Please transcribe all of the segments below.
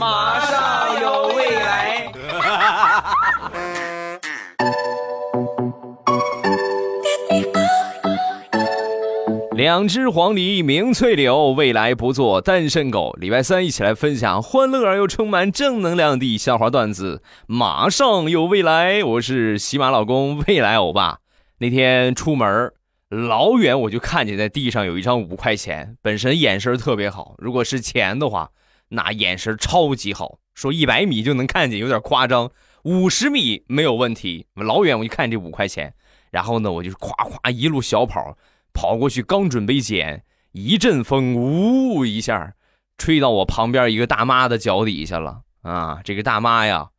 马上有未来。两只黄鹂鸣翠柳，未来不做单身狗。礼拜三一起来分享欢乐而又充满正能量的笑话段子。马上有未来，我是喜马老公未来欧巴。那天出门，老远我就看见在地上有一张五块钱，本身眼神特别好。如果是钱的话，那眼神超级好。说一百米就能看见，有点夸张。五十米没有问题。老远我就看这五块钱，然后呢，我就夸夸一路小跑。跑过去，刚准备捡，一阵风，呜一下，吹到我旁边一个大妈的脚底下了啊！这个大妈呀，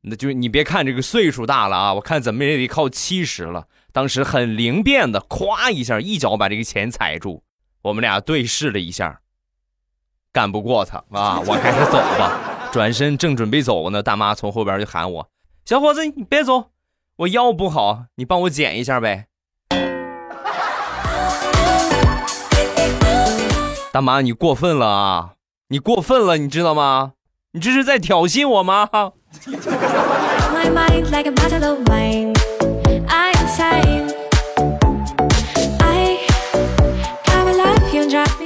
那就你别看这个岁数大了啊，我看怎么也得靠七十了。当时很灵便的，咵一下，一脚把这个钱踩住。我们俩对视了一下，干不过他啊！我还是走吧。转身正准备走呢，大妈从后边就喊我：“小伙子，你别走，我腰不好，你帮我捡一下呗。”大妈，你过分了啊！你过分了，你知道吗？你这是在挑衅我吗？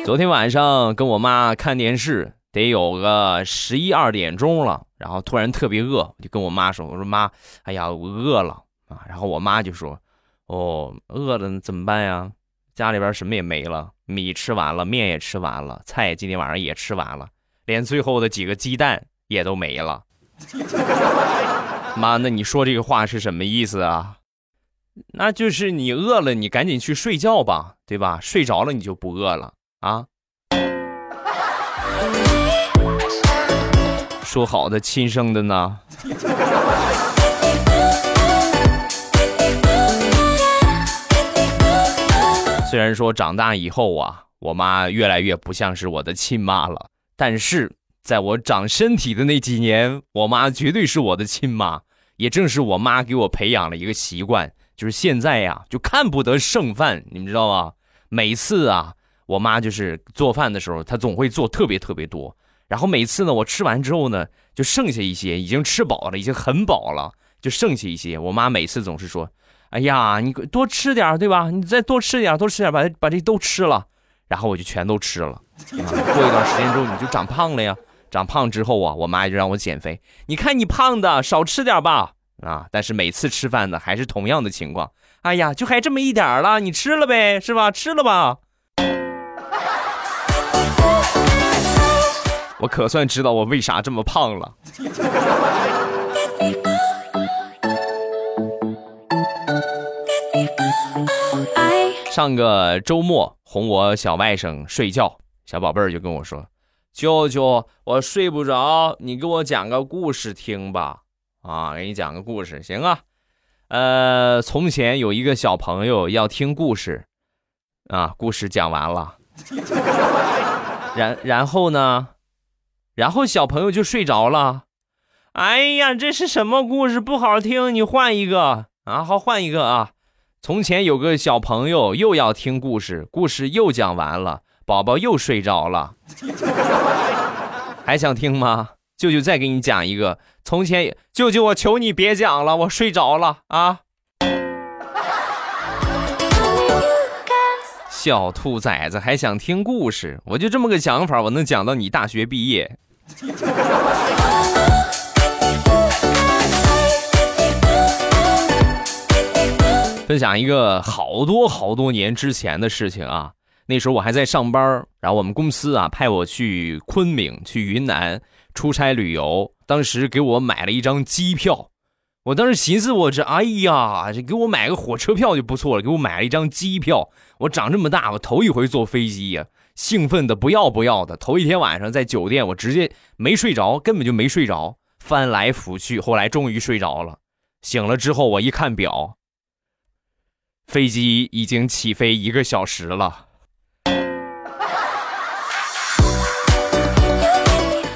昨天晚上跟我妈看电视，得有个十一二点钟了，然后突然特别饿，我就跟我妈说：“我说妈，哎呀，我饿了啊！”然后我妈就说：“哦，饿了怎么办呀？家里边什么也没了。”米吃完了，面也吃完了，菜今天晚上也吃完了，连最后的几个鸡蛋也都没了。妈，那你说这个话是什么意思啊？那就是你饿了，你赶紧去睡觉吧，对吧？睡着了你就不饿了啊。说好的亲生的呢？虽然说长大以后啊，我妈越来越不像是我的亲妈了，但是在我长身体的那几年，我妈绝对是我的亲妈。也正是我妈给我培养了一个习惯，就是现在呀，就看不得剩饭，你们知道吗？每次啊，我妈就是做饭的时候，她总会做特别特别多，然后每次呢，我吃完之后呢，就剩下一些，已经吃饱了，已经很饱了，就剩下一些。我妈每次总是说。哎呀，你多吃点对吧？你再多吃点，多吃点，把把这都吃了，然后我就全都吃了。过一段时间之后，你就长胖了呀。长胖之后啊，我妈就让我减肥。你看你胖的，少吃点吧。啊，但是每次吃饭呢，还是同样的情况。哎呀，就还这么一点了，你吃了呗，是吧？吃了吧。我可算知道我为啥这么胖了。上个周末哄我小外甥睡觉，小宝贝儿就跟我说：“舅舅，我睡不着，你给我讲个故事听吧。”啊，给你讲个故事，行啊。呃，从前有一个小朋友要听故事，啊，故事讲完了，然然后呢，然后小朋友就睡着了。哎呀，这是什么故事？不好听，你换一个啊，好，换一个啊。从前有个小朋友又要听故事，故事又讲完了，宝宝又睡着了，还想听吗？舅舅再给你讲一个。从前，舅舅，我求你别讲了，我睡着了啊！小兔崽子还想听故事，我就这么个讲法，我能讲到你大学毕业。分享一个好多好多年之前的事情啊，那时候我还在上班，然后我们公司啊派我去昆明、去云南出差旅游，当时给我买了一张机票，我当时寻思我这哎呀，这给我买个火车票就不错了，给我买了一张机票，我长这么大我头一回坐飞机呀，兴奋的不要不要的，头一天晚上在酒店我直接没睡着，根本就没睡着，翻来覆去，后来终于睡着了，醒了之后我一看表。飞机已经起飞一个小时了，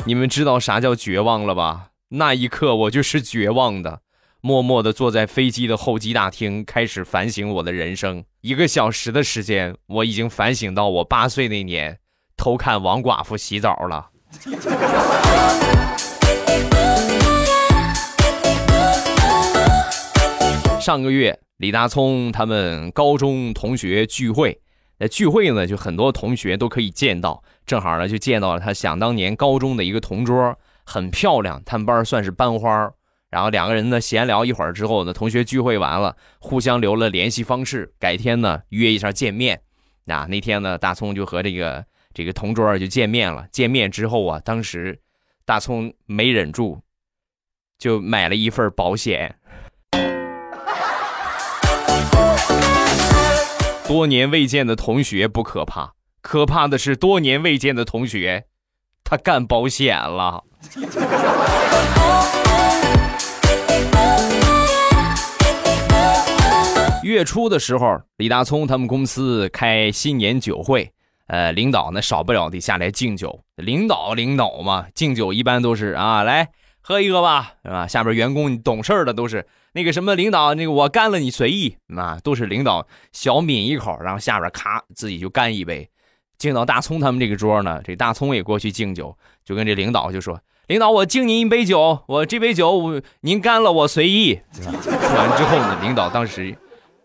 你们知道啥叫绝望了吧？那一刻我就是绝望的，默默的坐在飞机的候机大厅开始反省我的人生。一个小时的时间我已经反省到我八岁那年偷看王寡妇洗澡了。上个月李大聪他们高中同学聚会那聚会呢就很多同学都可以见到正好呢就见到了他想当年高中的一个同桌很漂亮他们班算是班花然后两个人呢闲聊一会儿之后呢，同学聚会完了，互相留了联系方式，改天呢约一下见面。那那天呢，大葱就和这个这个同桌就见面了。见面之后啊，当时大葱没忍住，就买了一份保险。多年未见的同学不可怕，可怕的是多年未见的同学，他干保险了。月初的时候，李大聪他们公司开新年酒会，呃，领导呢少不了得下来敬酒。领导领导嘛，敬酒一般都是啊，来喝一个吧，是吧？下边员工懂事的都是那个什么领导，那个我干了你随意啊，都是领导小抿一口，然后下边咔自己就干一杯。敬到大葱他们这个桌呢，这大葱也过去敬酒，就跟这领导就说：“领导，我敬您一杯酒，我这杯酒我您干了我随意。”完之后呢，领导当时。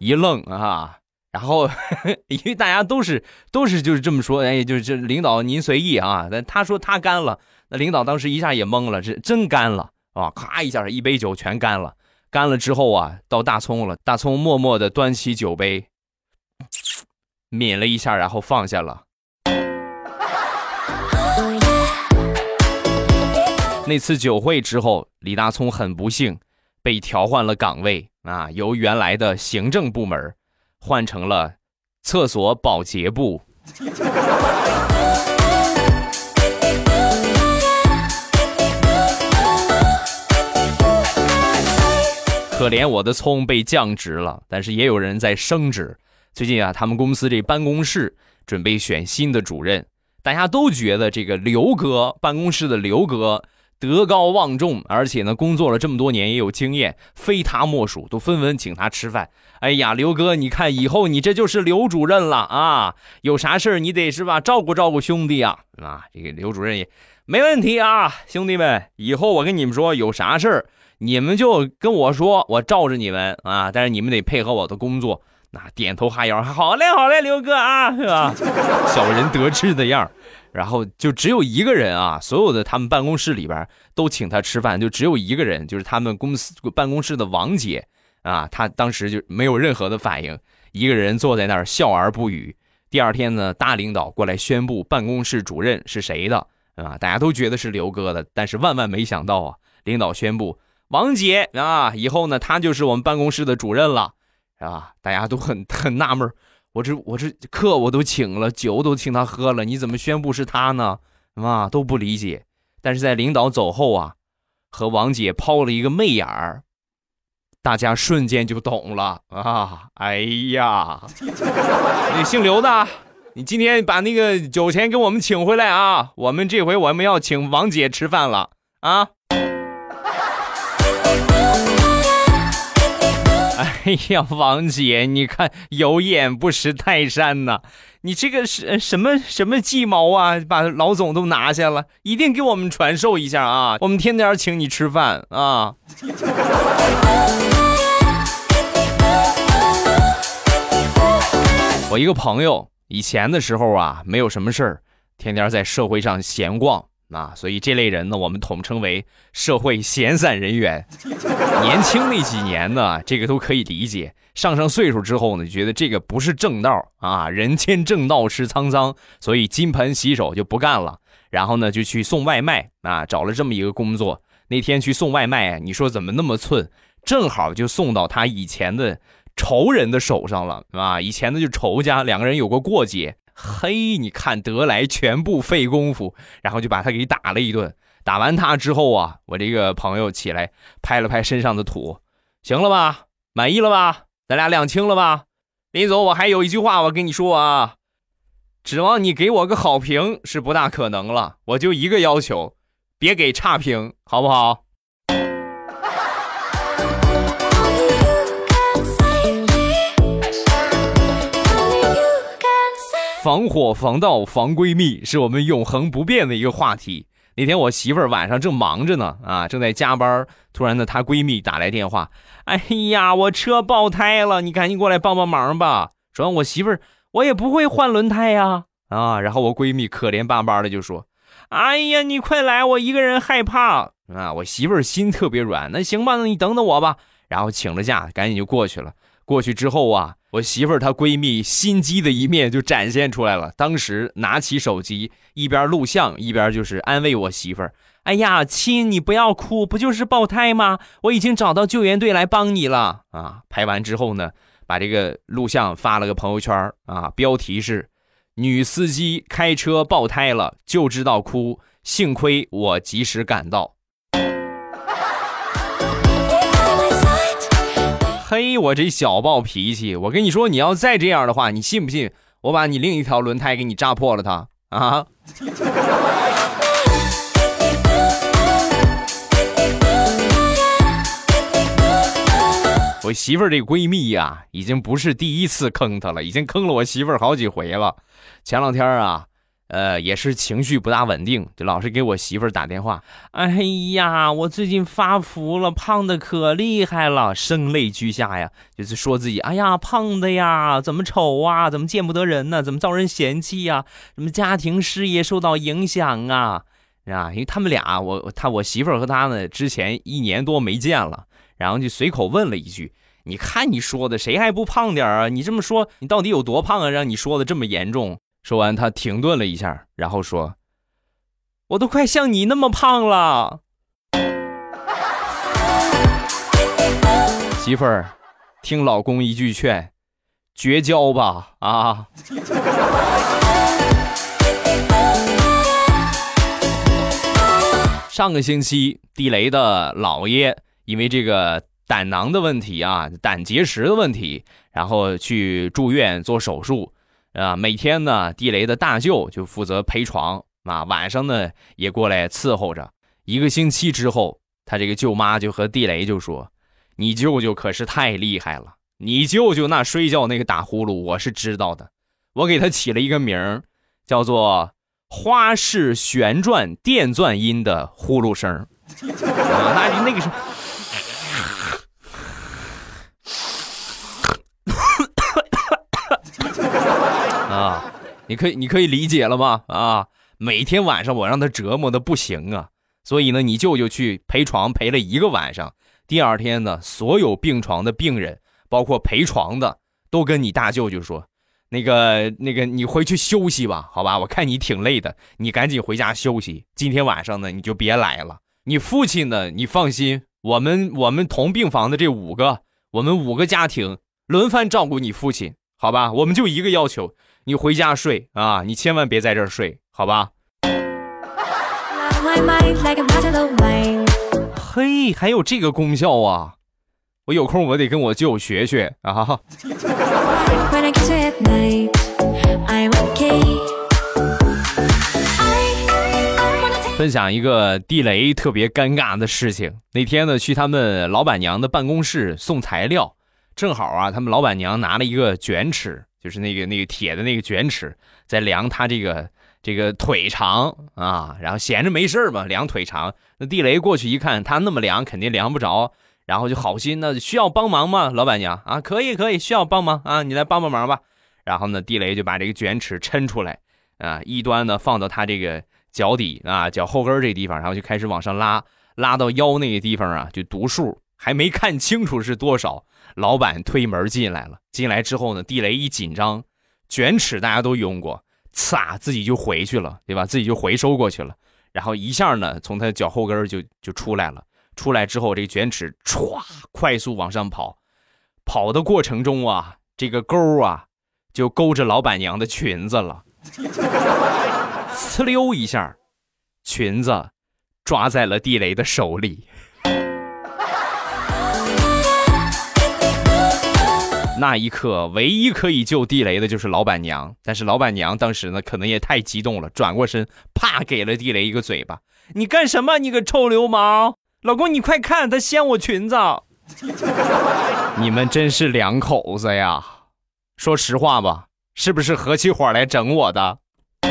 一愣啊，然后 因为大家都是都是就是这么说，哎，就是这领导您随意啊。但他说他干了，那领导当时一下也懵了，这真干了啊！咔一下，一杯酒全干了。干了之后啊，到大葱了，大葱默默的端起酒杯，抿了一下，然后放下了。那次酒会之后，李大聪很不幸被调换了岗位。啊，由原来的行政部门换成了厕所保洁部。可怜我的葱被降职了，但是也有人在升职。最近啊，他们公司这办公室准备选新的主任，大家都觉得这个刘哥办公室的刘哥。德高望重，而且呢，工作了这么多年也有经验，非他莫属，都纷纷请他吃饭。哎呀，刘哥，你看以后你这就是刘主任了啊！有啥事你得是吧，照顾照顾兄弟啊！啊，这个刘主任也没问题啊，兄弟们，以后我跟你们说，有啥事儿你们就跟我说，我罩着你们啊！但是你们得配合我的工作，那点头哈腰，好嘞，好嘞，刘哥啊，是吧？小人得志的样儿。然后就只有一个人啊，所有的他们办公室里边都请他吃饭，就只有一个人，就是他们公司办公室的王姐啊，她当时就没有任何的反应，一个人坐在那儿笑而不语。第二天呢，大领导过来宣布办公室主任是谁的啊？大家都觉得是刘哥的，但是万万没想到啊，领导宣布王姐啊，以后呢，她就是我们办公室的主任了，是吧？大家都很 很纳闷。我这我这客我都请了，酒都请他喝了，你怎么宣布是他呢？啊，都不理解。但是在领导走后啊，和王姐抛了一个媚眼儿，大家瞬间就懂了啊！哎呀，你姓刘的，你今天把那个酒钱给我们请回来啊！我们这回我们要请王姐吃饭了啊！哎呀，王姐，你看有眼不识泰山呐！你这个是什么什么计谋啊？把老总都拿下了，一定给我们传授一下啊！我们天天请你吃饭啊！我一个朋友以前的时候啊，没有什么事儿，天天在社会上闲逛。啊，所以这类人呢，我们统称为社会闲散人员。年轻那几年呢，这个都可以理解。上上岁数之后呢，觉得这个不是正道啊，人间正道是沧桑，所以金盆洗手就不干了。然后呢，就去送外卖啊，找了这么一个工作。那天去送外卖，你说怎么那么寸？正好就送到他以前的仇人的手上了，啊，以前的就仇家，两个人有过过节。嘿，你看得来全部费功夫，然后就把他给打了一顿。打完他之后啊，我这个朋友起来拍了拍身上的土，行了吧？满意了吧？咱俩两清了吧？临走我还有一句话我跟你说啊，指望你给我个好评是不大可能了，我就一个要求，别给差评，好不好？防火、防盗、防闺蜜，是我们永恒不变的一个话题。那天我媳妇儿晚上正忙着呢，啊，正在加班，突然呢，她闺蜜打来电话，哎呀，我车爆胎了，你赶紧过来帮帮忙吧。主要我媳妇儿，我也不会换轮胎呀，啊，然后我闺蜜可怜巴巴的就说，哎呀，你快来，我一个人害怕啊。我媳妇儿心特别软，那行吧，那你等等我吧。然后请了假，赶紧就过去了。过去之后啊，我媳妇儿她闺蜜心机的一面就展现出来了。当时拿起手机，一边录像一边就是安慰我媳妇儿：“哎呀，亲，你不要哭，不就是爆胎吗？我已经找到救援队来帮你了啊！”拍完之后呢，把这个录像发了个朋友圈啊，标题是“女司机开车爆胎了，就知道哭，幸亏我及时赶到。”嘿，我这小暴脾气，我跟你说，你要再这样的话，你信不信我把你另一条轮胎给你扎破了？它啊！我媳妇儿这闺蜜呀，已经不是第一次坑她了，已经坑了我媳妇儿好几回了。前两天啊。呃，也是情绪不大稳定，就老是给我媳妇儿打电话。哎呀，我最近发福了，胖的可厉害了，声泪俱下呀，就是说自己，哎呀，胖的呀，怎么丑啊，怎么见不得人呢，怎么遭人嫌弃呀，什么家庭事业受到影响啊，啊，因为他们俩，我他我媳妇儿和他呢，之前一年多没见了，然后就随口问了一句，你看你说的，谁还不胖点啊？你这么说，你到底有多胖啊？让你说的这么严重？说完，他停顿了一下，然后说：“我都快像你那么胖了。”媳妇儿，听老公一句劝，绝交吧！啊！上个星期，地雷的姥爷因为这个胆囊的问题啊，胆结石的问题，然后去住院做手术。啊，每天呢，地雷的大舅就负责陪床啊，晚上呢也过来伺候着。一个星期之后，他这个舅妈就和地雷就说：“你舅舅可是太厉害了，你舅舅那睡觉那个打呼噜，我是知道的，我给他起了一个名，叫做花式旋转电钻音的呼噜声。啊那那个是。”你可以，你可以理解了吗？啊，每天晚上我让他折磨的不行啊，所以呢，你舅舅去陪床陪了一个晚上，第二天呢，所有病床的病人，包括陪床的，都跟你大舅舅说，那个那个，你回去休息吧，好吧？我看你挺累的，你赶紧回家休息。今天晚上呢，你就别来了。你父亲呢，你放心，我们我们同病房的这五个，我们五个家庭轮番照顾你父亲，好吧？我们就一个要求。你回家睡啊！你千万别在这儿睡，好吧？嘿，还有这个功效啊！我有空我得跟我舅学学啊！分享一个地雷特别尴尬的事情。那天呢，去他们老板娘的办公室送材料，正好啊，他们老板娘拿了一个卷尺。就是那个那个铁的那个卷尺，在量他这个这个腿长啊，然后闲着没事嘛，量腿长。那地雷过去一看，他那么量肯定量不着，然后就好心那，需要帮忙吗，老板娘啊？可以可以，需要帮忙啊，你来帮帮忙吧。然后呢，地雷就把这个卷尺抻出来啊，一端呢放到他这个脚底啊，脚后跟这地方，然后就开始往上拉，拉到腰那个地方啊，就读数，还没看清楚是多少。老板推门进来了，进来之后呢，地雷一紧张，卷尺大家都用过，呲，自己就回去了，对吧？自己就回收过去了，然后一下呢，从他的脚后跟就就出来了。出来之后，这卷尺歘，快速往上跑，跑的过程中啊，这个钩啊，就勾着老板娘的裙子了，呲溜一下，裙子抓在了地雷的手里。那一刻，唯一可以救地雷的就是老板娘。但是老板娘当时呢，可能也太激动了，转过身，啪给了地雷一个嘴巴。你干什么？你个臭流氓！老公，你快看，他掀我裙子。你们真是两口子呀！说实话吧，是不是合起伙来整我的？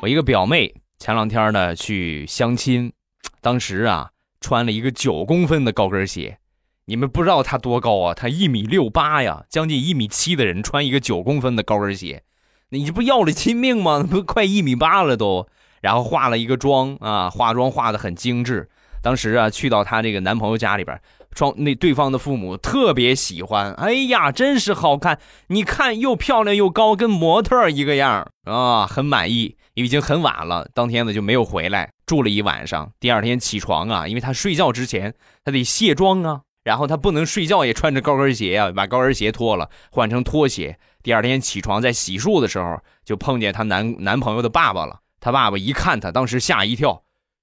我一个表妹前两天呢去相亲，当时啊穿了一个九公分的高跟鞋，你们不知道她多高啊？她一米六八呀，将近一米七的人穿一个九公分的高跟鞋，你这不要了亲命吗？不快一米八了都。然后化了一个妆啊，化妆化的很精致。当时啊去到她这个男朋友家里边。双那对方的父母特别喜欢，哎呀，真是好看！你看又漂亮又高，跟模特一个样啊，很满意。已经很晚了，当天呢就没有回来，住了一晚上。第二天起床啊，因为他睡觉之前他得卸妆啊，然后他不能睡觉也穿着高跟鞋啊，把高跟鞋脱了换成拖鞋。第二天起床在洗漱的时候就碰见她男男朋友的爸爸了。她爸爸一看她，当时吓一跳：“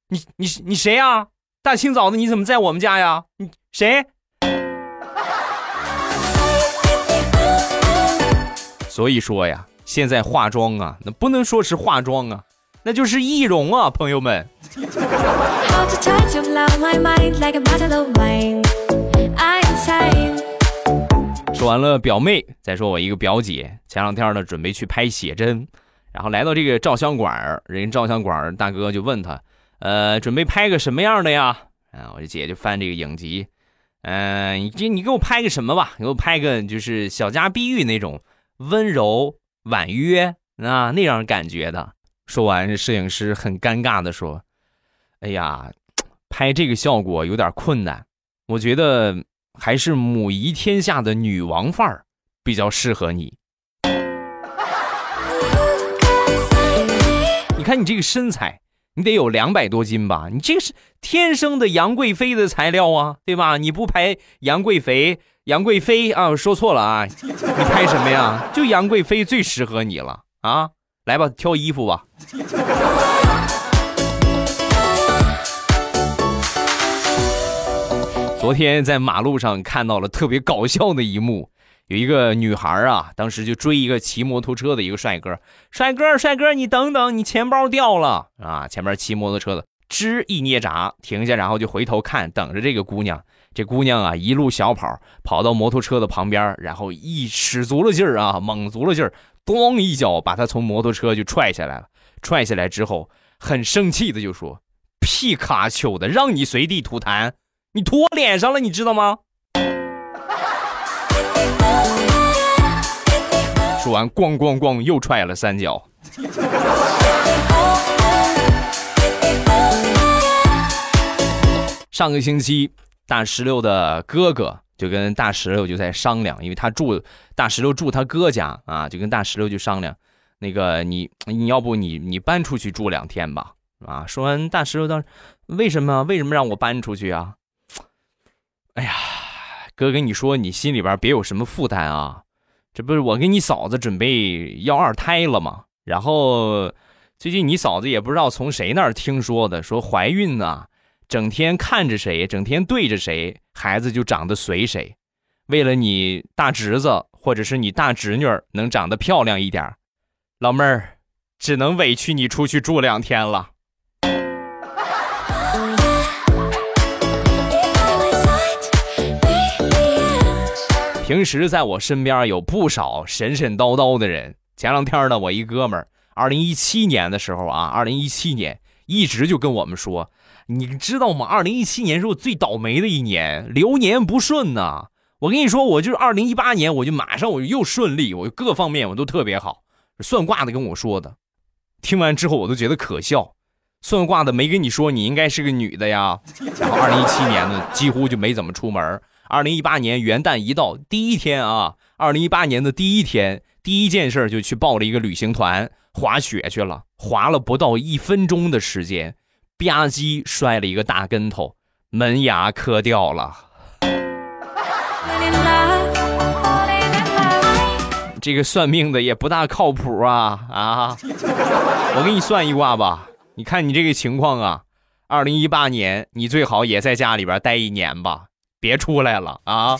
你你你谁呀？大清早的你怎么在我们家呀？你？”谁？所以说呀，现在化妆啊，那不能说是化妆啊，那就是易容啊，朋友们。说完了表妹，再说我一个表姐，前两天呢准备去拍写真，然后来到这个照相馆人照相馆大哥就问她，呃，准备拍个什么样的呀？啊，我这姐就翻这个影集。嗯，你这你给我拍个什么吧？给我拍个就是小家碧玉那种温柔婉约啊那样感觉的。说完，摄影师很尴尬的说：“哎呀，拍这个效果有点困难，我觉得还是母仪天下的女王范儿比较适合你。你看你这个身材。”你得有两百多斤吧？你这个是天生的杨贵妃的材料啊，对吧？你不拍杨贵妃，杨贵妃啊，说错了啊，你拍什么呀？就杨贵妃最适合你了啊！来吧，挑衣服吧。昨天在马路上看到了特别搞笑的一幕。有一个女孩啊，当时就追一个骑摩托车的一个帅哥，帅哥，帅哥，你等等，你钱包掉了啊！前面骑摩托车的吱一捏闸，停下，然后就回头看，等着这个姑娘。这姑娘啊，一路小跑跑到摩托车的旁边，然后一使足了劲儿啊，猛足了劲儿，咣一脚把他从摩托车就踹下来了。踹下来之后，很生气的就说：“皮卡丘的，让你随地吐痰，你吐我脸上了，你知道吗？”说完，咣咣咣，又踹了三脚。上个星期，大石榴的哥哥就跟大石榴就在商量，因为他住大石榴住他哥家啊，就跟大石榴就商量，那个你你要不你你搬出去住两天吧啊？说完，大石榴当时为什么为什么让我搬出去啊？哎呀，哥跟你说，你心里边别有什么负担啊。这不是我跟你嫂子准备要二胎了吗？然后最近你嫂子也不知道从谁那儿听说的，说怀孕呢，整天看着谁，整天对着谁，孩子就长得随谁。为了你大侄子或者是你大侄女能长得漂亮一点，老妹儿只能委屈你出去住两天了。平时在我身边有不少神神叨叨的人。前两天呢，我一哥们儿，二零一七年的时候啊，二零一七年一直就跟我们说，你知道吗？二零一七年是我最倒霉的一年，流年不顺呐。我跟你说，我就是二零一八年，我就马上我就又顺利，我各方面我都特别好。算卦的跟我说的，听完之后我都觉得可笑。算卦的没跟你说你应该是个女的呀？然后二零一七年呢，几乎就没怎么出门。二零一八年元旦一到，第一天啊，二零一八年的第一天，第一件事就去报了一个旅行团，滑雪去了。滑了不到一分钟的时间，吧唧摔了一个大跟头，门牙磕掉了。这个算命的也不大靠谱啊啊！我给你算一卦吧，你看你这个情况啊，二零一八年你最好也在家里边待一年吧。别出来了啊！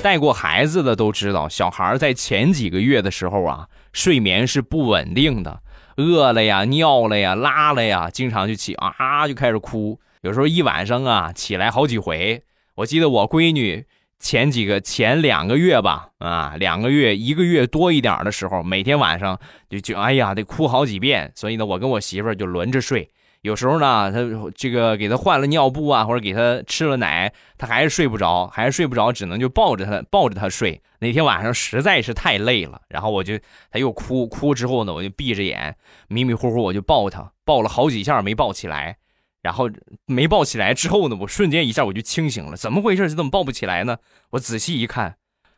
带过孩子的都知道，小孩在前几个月的时候啊，睡眠是不稳定的，饿了呀、尿了呀、拉了呀，经常就起啊就开始哭，有时候一晚上啊起来好几回。我记得我闺女前几个前两个月吧，啊，两个月一个月多一点的时候，每天晚上就就哎呀得哭好几遍，所以呢，我跟我媳妇儿就轮着睡。有时候呢，他这个给他换了尿布啊，或者给他吃了奶，他还是睡不着，还是睡不着，只能就抱着他抱着他睡。那天晚上实在是太累了，然后我就他又哭哭之后呢，我就闭着眼迷迷糊糊我就抱他，抱了好几下没抱起来。然后没抱起来之后呢，我瞬间一下我就清醒了，怎么回事？怎么抱不起来呢？我仔细一看，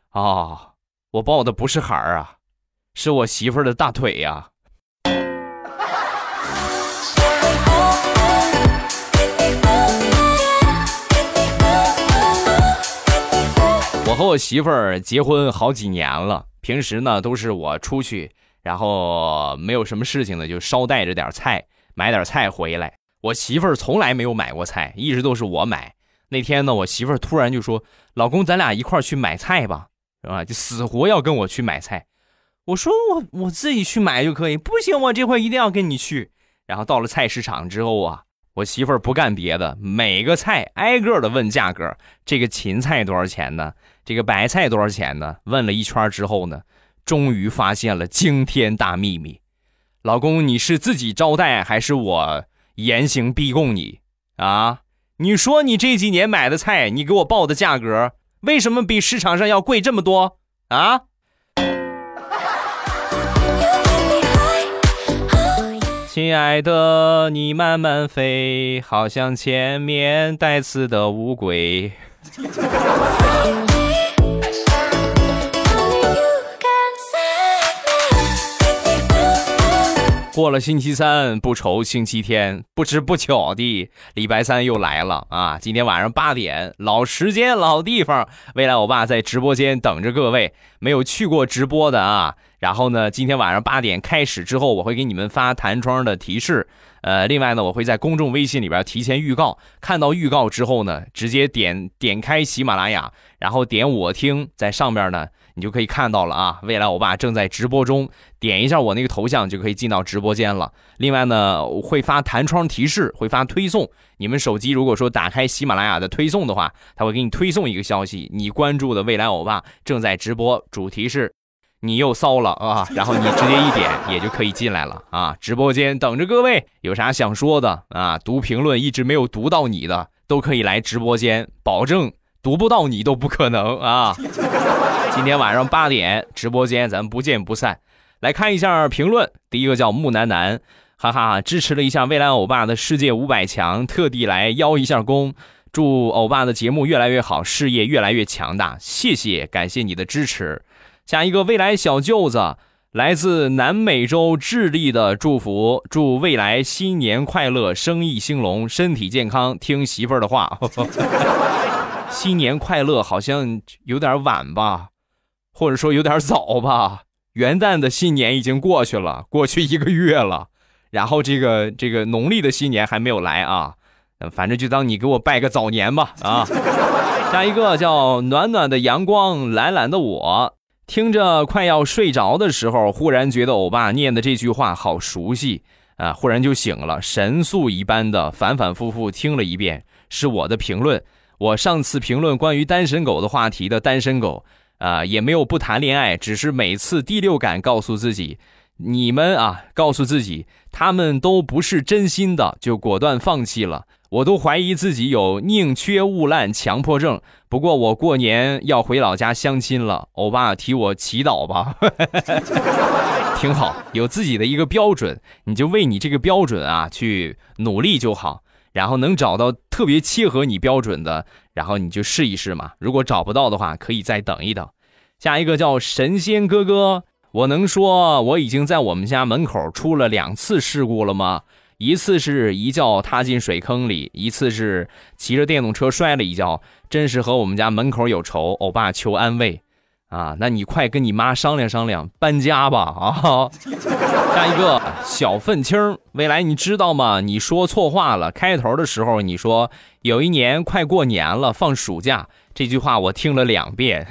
啊，我抱的不是孩儿啊，是我媳妇儿的大腿呀。和我媳妇儿结婚好几年了，平时呢都是我出去，然后没有什么事情呢，就捎带着点菜，买点菜回来。我媳妇儿从来没有买过菜，一直都是我买。那天呢，我媳妇儿突然就说：“老公，咱俩一块儿去买菜吧，是吧？”就死活要跟我去买菜。我说：“我我自己去买就可以。”不行，我这回一定要跟你去。然后到了菜市场之后啊，我媳妇儿不干别的，每个菜挨个的问价格。这个芹菜多少钱呢？这个白菜多少钱呢？问了一圈之后呢，终于发现了惊天大秘密。老公，你是自己招待还是我？严刑逼供你啊！你说你这几年买的菜，你给我报的价格，为什么比市场上要贵这么多啊？亲爱的，你慢慢飞，好像前面带刺的乌龟。过了星期三，不愁星期天。不知不觉的，礼拜三又来了啊！今天晚上八点，老时间、老地方，未来我爸在直播间等着各位。没有去过直播的啊，然后呢，今天晚上八点开始之后，我会给你们发弹窗的提示。呃，另外呢，我会在公众微信里边提前预告，看到预告之后呢，直接点点开喜马拉雅，然后点我听，在上面呢。你就可以看到了啊！未来欧巴正在直播中，点一下我那个头像就可以进到直播间了。另外呢，会发弹窗提示，会发推送。你们手机如果说打开喜马拉雅的推送的话，它会给你推送一个消息，你关注的未来欧巴正在直播，主题是你又骚了啊！然后你直接一点也就可以进来了啊！直播间等着各位，有啥想说的啊？读评论一直没有读到你的，都可以来直播间，保证读不到你都不可能啊！今天晚上八点直播间，咱们不见不散。来看一下评论，第一个叫木楠楠，哈哈，支持了一下未来欧巴的世界五百强，特地来邀一下功，祝欧巴的节目越来越好，事业越来越强大。谢谢，感谢你的支持。下一个未来小舅子，来自南美洲智利的祝福，祝未来新年快乐，生意兴隆，身体健康，听媳妇儿的话。新年快乐好像有点晚吧。或者说有点早吧，元旦的新年已经过去了，过去一个月了，然后这个这个农历的新年还没有来啊，反正就当你给我拜个早年吧啊。下一个叫暖暖的阳光，懒懒的我，听着快要睡着的时候，忽然觉得欧巴念的这句话好熟悉啊，忽然就醒了，神速一般的反反复复听了一遍，是我的评论，我上次评论关于单身狗的话题的单身狗。啊，也没有不谈恋爱，只是每次第六感告诉自己，你们啊，告诉自己他们都不是真心的，就果断放弃了。我都怀疑自己有宁缺毋滥强迫症。不过我过年要回老家相亲了，欧巴替我祈祷吧，挺好，有自己的一个标准，你就为你这个标准啊去努力就好。然后能找到特别切合你标准的，然后你就试一试嘛。如果找不到的话，可以再等一等。下一个叫神仙哥哥，我能说我已经在我们家门口出了两次事故了吗？一次是一脚踏进水坑里，一次是骑着电动车摔了一跤，真是和我们家门口有仇。欧巴求安慰。啊，那你快跟你妈商量商量搬家吧啊！下一个小愤青，未来你知道吗？你说错话了。开头的时候你说有一年快过年了，放暑假，这句话我听了两遍，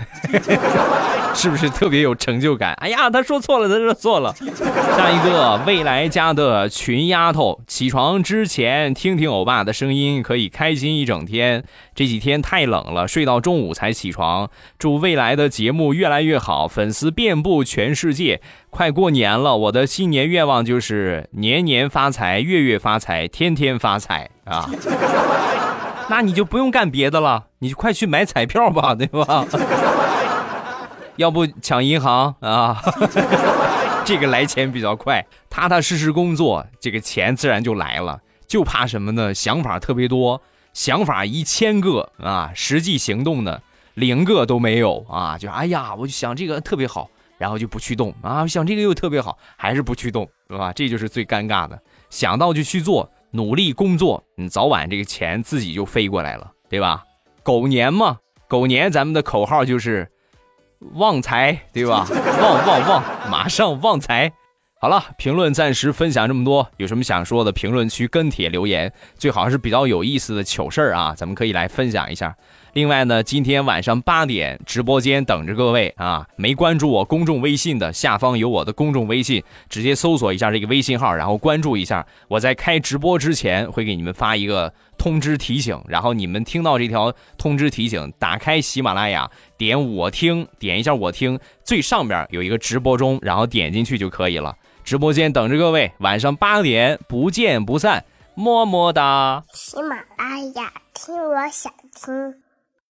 是不是特别有成就感？哎呀，他说错了，他说错了。下一个，未来家的群丫头，起床之前听听欧巴的声音，可以开心一整天。这几天太冷了，睡到中午才起床。祝未来的节目越来越好，粉丝遍布全世界。快过年了，我的新年愿望就是年年发财，月月发财，天天发财啊！那你就不用干别的了，你就快去买彩票吧，对吧？要不抢银行啊？这个来钱比较快，踏踏实实工作，这个钱自然就来了。就怕什么呢？想法特别多，想法一千个啊，实际行动呢零个都没有啊！就哎呀，我就想这个特别好，然后就不去动啊；想这个又特别好，还是不去动，对吧？这就是最尴尬的。想到就去做。努力工作，你早晚这个钱自己就飞过来了，对吧？狗年嘛，狗年咱们的口号就是旺财，对吧？旺旺旺，马上旺财。好了，评论暂时分享这么多，有什么想说的，评论区跟帖留言，最好是比较有意思的糗事儿啊，咱们可以来分享一下。另外呢，今天晚上八点直播间等着各位啊！没关注我公众微信的，下方有我的公众微信，直接搜索一下这个微信号，然后关注一下。我在开直播之前会给你们发一个通知提醒，然后你们听到这条通知提醒，打开喜马拉雅，点我听，点一下我听，最上边有一个直播中，然后点进去就可以了。直播间等着各位，晚上八点不见不散，么么哒！喜马拉雅听，我想听。